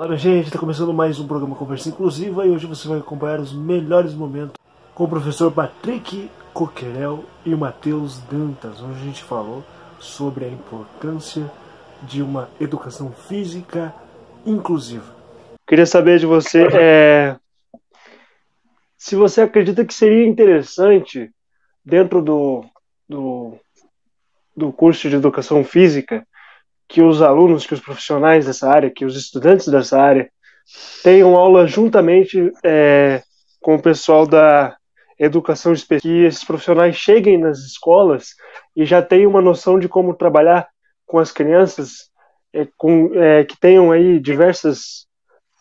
Olá, gente, está começando mais um programa Conversa Inclusiva e hoje você vai acompanhar os melhores momentos com o professor Patrick Coquerel e o Matheus Dantas, onde a gente falou sobre a importância de uma educação física inclusiva. Queria saber de você é, se você acredita que seria interessante, dentro do, do, do curso de educação física, que os alunos, que os profissionais dessa área, que os estudantes dessa área tenham aula juntamente é, com o pessoal da educação específica, que esses profissionais cheguem nas escolas e já tenham uma noção de como trabalhar com as crianças é, com, é, que tenham aí diversos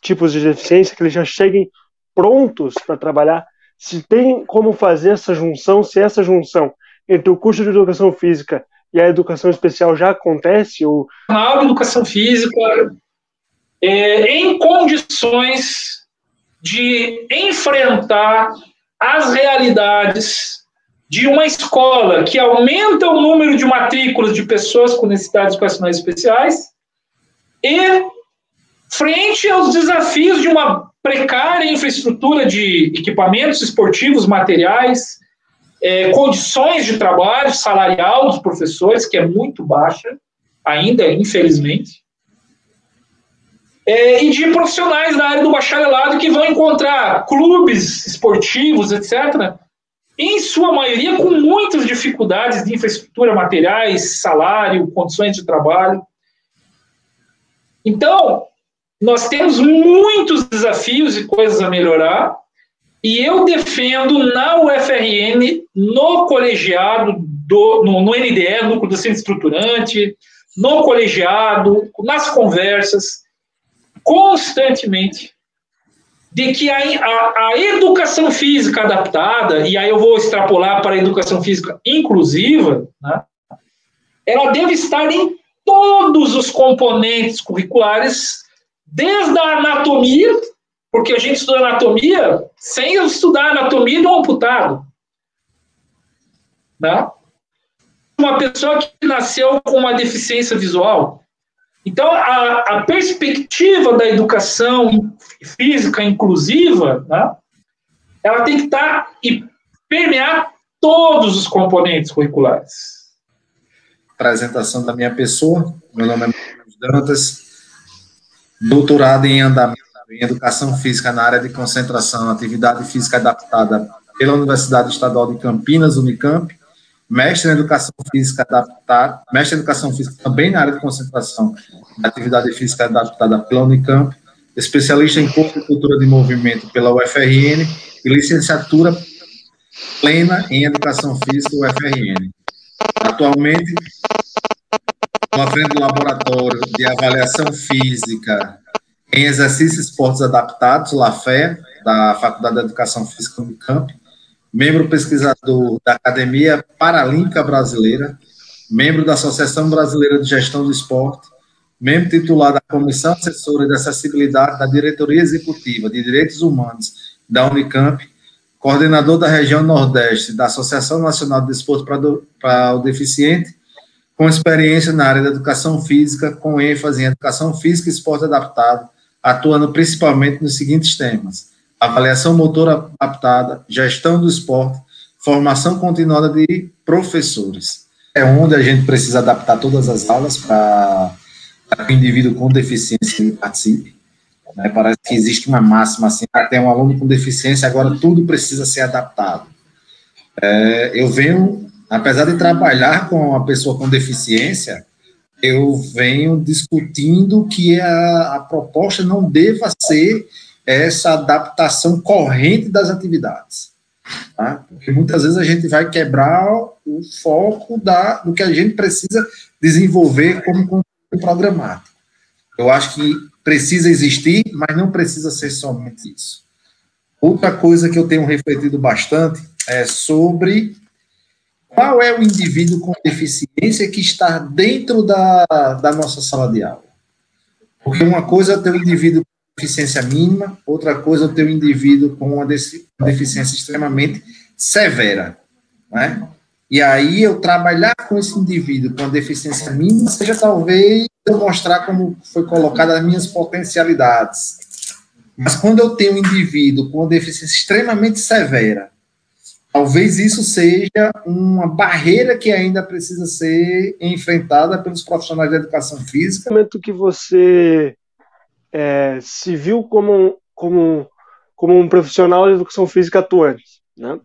tipos de deficiência, que eles já cheguem prontos para trabalhar. Se tem como fazer essa junção, se essa junção entre o curso de educação física e a educação especial já acontece? Ou... A educação física é, em condições de enfrentar as realidades de uma escola que aumenta o número de matrículas de pessoas com necessidades educacionais especiais e frente aos desafios de uma precária infraestrutura de equipamentos esportivos, materiais, é, condições de trabalho salarial dos professores, que é muito baixa, ainda, infelizmente, é, e de profissionais da área do bacharelado que vão encontrar clubes esportivos, etc., em sua maioria com muitas dificuldades de infraestrutura, materiais, salário, condições de trabalho. Então, nós temos muitos desafios e coisas a melhorar, e eu defendo na UFRN, no colegiado, do, no, no NDE, Núcleo Docente Estruturante, no colegiado, nas conversas, constantemente, de que a, a, a, educação física adaptada, e aí eu vou extrapolar para a educação física inclusiva, né, ela deve estar em todos os componentes curriculares, desde a anatomia porque a gente estuda anatomia sem estudar anatomia um amputado. Né? Uma pessoa que nasceu com uma deficiência visual. Então, a, a perspectiva da educação física inclusiva, né, ela tem que estar e permear todos os componentes curriculares. Apresentação da minha pessoa. Meu nome é Dantas, doutorado em andamento em Educação Física na área de concentração, atividade física adaptada pela Universidade Estadual de Campinas, Unicamp, mestre em Educação Física adaptada, mestre em Educação Física também na área de concentração, atividade física adaptada pela Unicamp, especialista em corpo e cultura de movimento pela UFRN e licenciatura plena em Educação Física UFRN. Atualmente, à frente do laboratório de avaliação física em exercícios esportes adaptados, LAFE, da Faculdade de Educação Física Unicamp, membro pesquisador da Academia Paralímpica Brasileira, membro da Associação Brasileira de Gestão do Esporte, membro titular da Comissão Assessora de Acessibilidade da Diretoria Executiva de Direitos Humanos da Unicamp, coordenador da região Nordeste da Associação Nacional de Desporto para o Deficiente, com experiência na área da educação física, com ênfase em educação física e esporte adaptado, atuando principalmente nos seguintes temas: avaliação motora adaptada, gestão do esporte, formação continuada de professores. É onde a gente precisa adaptar todas as aulas para que o indivíduo com deficiência participe. Né? Parece que existe uma máxima assim, até um aluno com deficiência, agora tudo precisa ser adaptado. É, eu venho, apesar de trabalhar com uma pessoa com deficiência, eu venho discutindo que a, a proposta não deva ser essa adaptação corrente das atividades. Tá? Porque muitas vezes a gente vai quebrar o foco da, do que a gente precisa desenvolver como conteúdo programático. Eu acho que precisa existir, mas não precisa ser somente isso. Outra coisa que eu tenho refletido bastante é sobre qual é o indivíduo com deficiência que está dentro da, da nossa sala de aula? Porque uma coisa é ter um indivíduo com deficiência mínima, outra coisa é ter um indivíduo com uma deficiência extremamente severa. Né? E aí eu trabalhar com esse indivíduo com deficiência mínima seja talvez eu mostrar como foi colocada as minhas potencialidades. Mas quando eu tenho um indivíduo com uma deficiência extremamente severa, talvez isso seja uma barreira que ainda precisa ser enfrentada pelos profissionais da educação física. No momento que você é, se viu como, como, como um profissional de educação física atuante, né?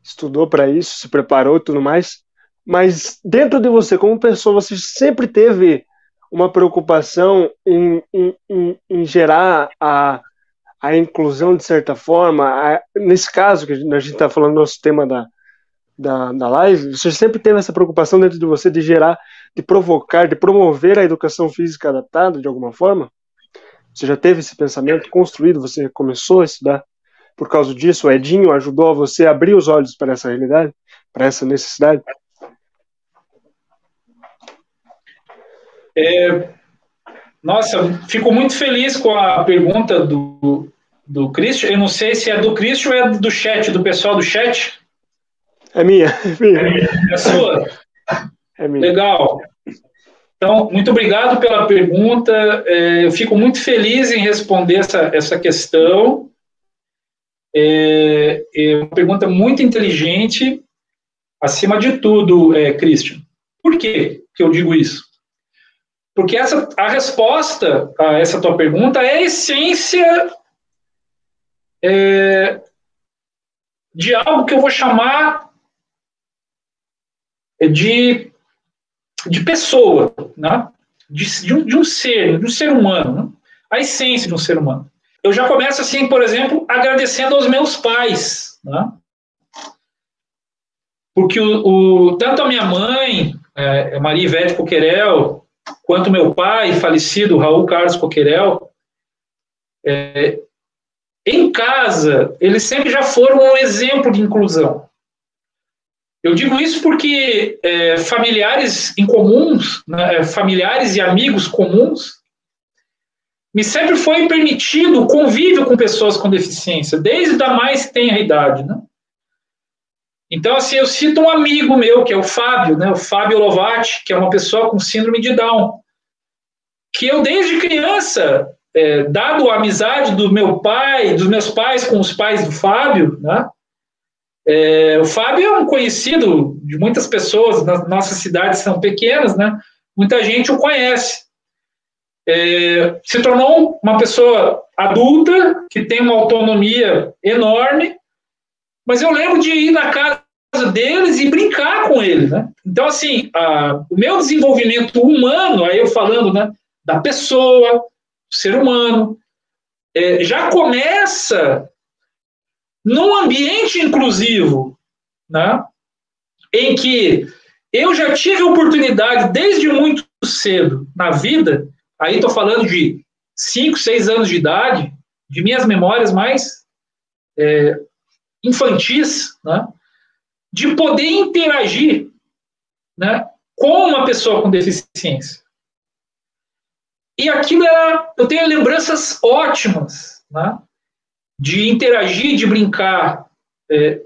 estudou para isso, se preparou e tudo mais, mas dentro de você, como pessoa, você sempre teve uma preocupação em, em, em, em gerar a, a inclusão de certa forma. A, nesse caso, que a gente está falando, nosso tema da, da, da live, você sempre teve essa preocupação dentro de você de gerar, de provocar, de promover a educação física adaptada de alguma forma? Você já teve esse pensamento construído? Você começou a estudar? por causa disso? O Edinho ajudou você a abrir os olhos para essa realidade, para essa necessidade? É, nossa, fico muito feliz com a pergunta do, do Christian. Eu não sei se é do Christian ou é do chat, do pessoal do chat. É minha. É, minha. é sua? É minha. Legal. Então, muito obrigado pela pergunta. É, eu fico muito feliz em responder essa, essa questão. É, é uma pergunta muito inteligente. Acima de tudo, é, Christian, por que, que eu digo isso? Porque essa, a resposta a essa tua pergunta é a essência é, de algo que eu vou chamar de, de pessoa, né? de, de, um, de um ser, de um ser humano, né? a essência de um ser humano eu já começo assim, por exemplo, agradecendo aos meus pais, né? Porque o, o, tanto a minha mãe, é, Maria Ivete Coquerel, quanto meu pai, falecido Raul Carlos Coquerel, é, em casa, eles sempre já foram um exemplo de inclusão. Eu digo isso porque é, familiares em comuns, né, familiares e amigos comuns, me sempre foi permitido o convívio com pessoas com deficiência, desde a mais tenra idade, né? Então, assim, eu cito um amigo meu, que é o Fábio, né? O Fábio Lovati, que é uma pessoa com síndrome de Down, que eu, desde criança, é, dado a amizade do meu pai, dos meus pais com os pais do Fábio, né? É, o Fábio é um conhecido de muitas pessoas, nas nossas cidades são pequenas, né? Muita gente o conhece é, se tornou uma pessoa adulta, que tem uma autonomia enorme, mas eu lembro de ir na casa deles e brincar com eles, né? Então, assim, a, o meu desenvolvimento humano, aí eu falando, né, da pessoa, ser humano, é, já começa num ambiente inclusivo, né? Em que eu já tive oportunidade desde muito cedo na vida Aí estou falando de 5, 6 anos de idade, de minhas memórias mais é, infantis, né, de poder interagir né, com uma pessoa com deficiência. E aquilo era, eu tenho lembranças ótimas, né, de interagir, de brincar é,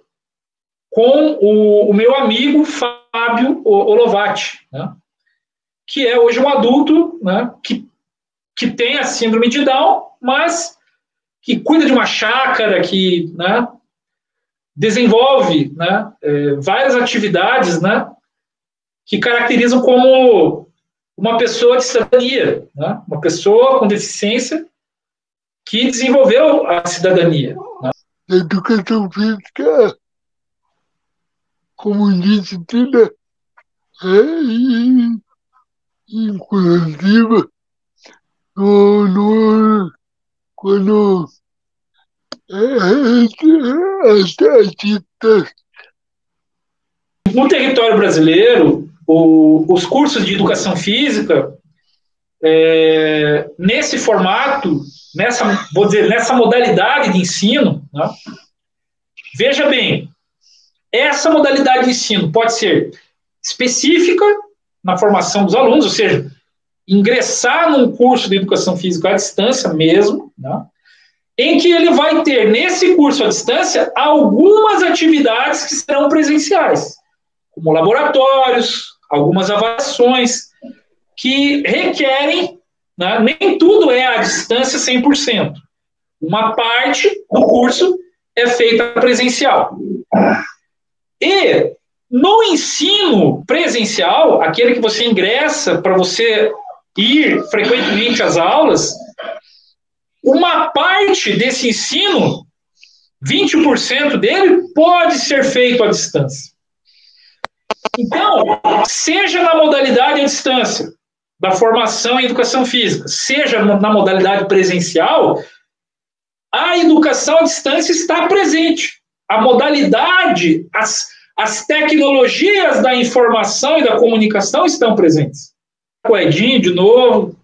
com o, o, meu amigo Fábio Olovati, né, que é hoje um adulto né, que, que tem a síndrome de Down, mas que cuida de uma chácara, que né, desenvolve né, é, várias atividades né, que caracterizam como uma pessoa de cidadania, né, uma pessoa com deficiência que desenvolveu a cidadania. Né. Educação física como disciplina é inclusive no, no, quando no território brasileiro, o, os cursos de educação física, é, nesse formato, nessa, vou dizer, nessa modalidade de ensino, né, veja bem, essa modalidade de ensino pode ser específica na formação dos alunos, ou seja, ingressar num curso de educação física à distância mesmo, né? em que ele vai ter, nesse curso à distância, algumas atividades que serão presenciais, como laboratórios, algumas avaliações, que requerem, né, nem tudo é à distância 100%. Uma parte do curso é feita presencial. E no ensino presencial, aquele que você ingressa para você ir frequentemente às aulas, uma parte desse ensino, 20% dele, pode ser feito à distância. Então, seja na modalidade à distância, da formação em educação física, seja na modalidade presencial, a educação à distância está presente. A modalidade, as, as tecnologias da informação e da comunicação estão presentes. O Edinho, de novo.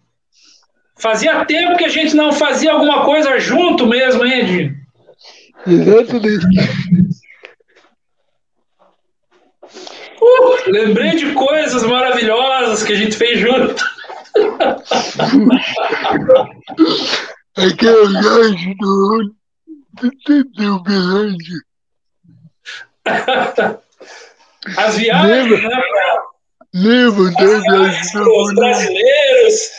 Fazia tempo que a gente não fazia alguma coisa junto mesmo, hein, Edinho? Exatamente. Uh, lembrei de coisas maravilhosas que a gente fez junto. Aquela viagem do, do, do Belândia. As viagens, Lembra? né? Viagens do com os brasileiros.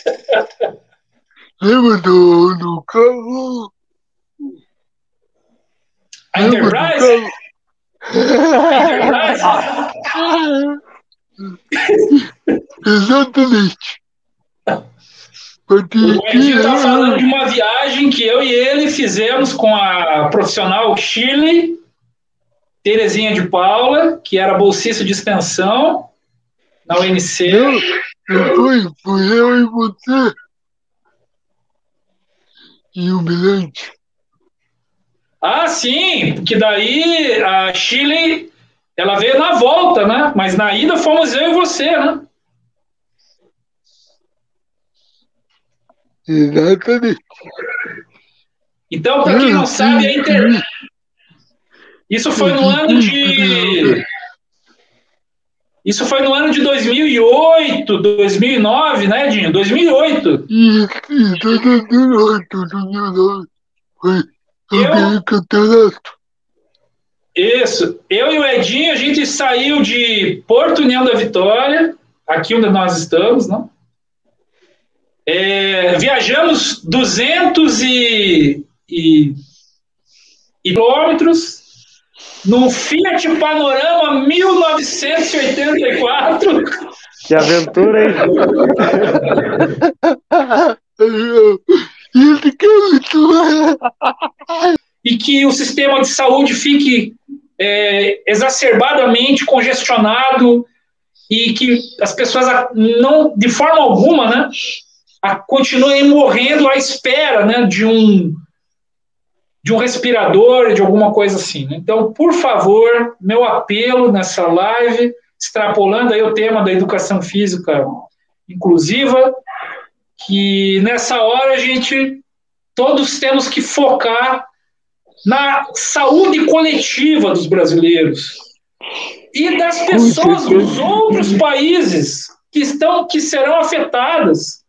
Lembra do, do carro? A Lembra do Enterprise? carro? Enterprise? Exatamente. Porque O Edinho está falando de uma viagem que eu e ele fizemos com a profissional Shirley, Terezinha de Paula, que era bolsista de extensão na UNC. não, não foi, foi eu e você. E o Belante. Ah, sim, porque daí a Chile ela veio na volta, né? Mas na ida fomos eu e você, né? Exatamente. Então, para quem não sabe, a inter... isso foi no ano de isso foi no ano de 2008, 2009, né, Edinho? 2008. Isso, isso, 2008, 2009. Foi Eu? campeonato. Isso. Eu e o Edinho, a gente saiu de Porto União da Vitória, aqui onde nós estamos, né? É, viajamos 200 e, e, e quilômetros num Fiat Panorama 1984 Que aventura, hein? E que o sistema de saúde fique é, exacerbadamente congestionado e que as pessoas não, de forma alguma, né, a- continuem morrendo à espera, né, de um de um respirador, de alguma coisa assim. né? Então, por favor, meu apelo nessa live, extrapolando aí o tema da educação física inclusiva, que nessa hora a gente todos temos que focar na saúde coletiva dos brasileiros e das pessoas dos outros países que estão que serão afetadas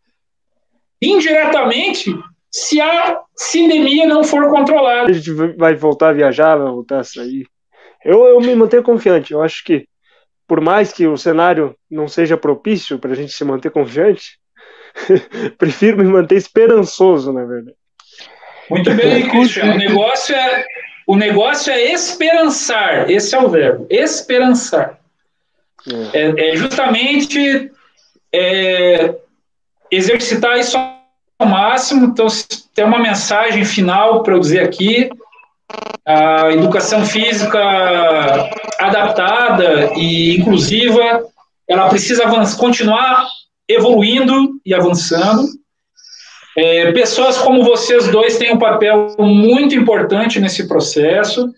indiretamente se a sindemia não for controlada. A gente vai voltar a viajar, vai voltar a sair. Eu, eu me mantenho confiante. Eu acho que, por mais que o cenário não seja propício para a gente se manter confiante, prefiro me manter esperançoso, na verdade. Muito bem, Cristian. O negócio é o negócio é esperançar. Esse é o verbo. Esperançar. É, é justamente é, exercitar isso ao máximo. Então, se tem uma mensagem final para eu dizer aqui. A educação física adaptada e inclusiva, ela precisa continuar evoluindo e avançando. É, pessoas como vocês dois têm um papel muito importante nesse processo.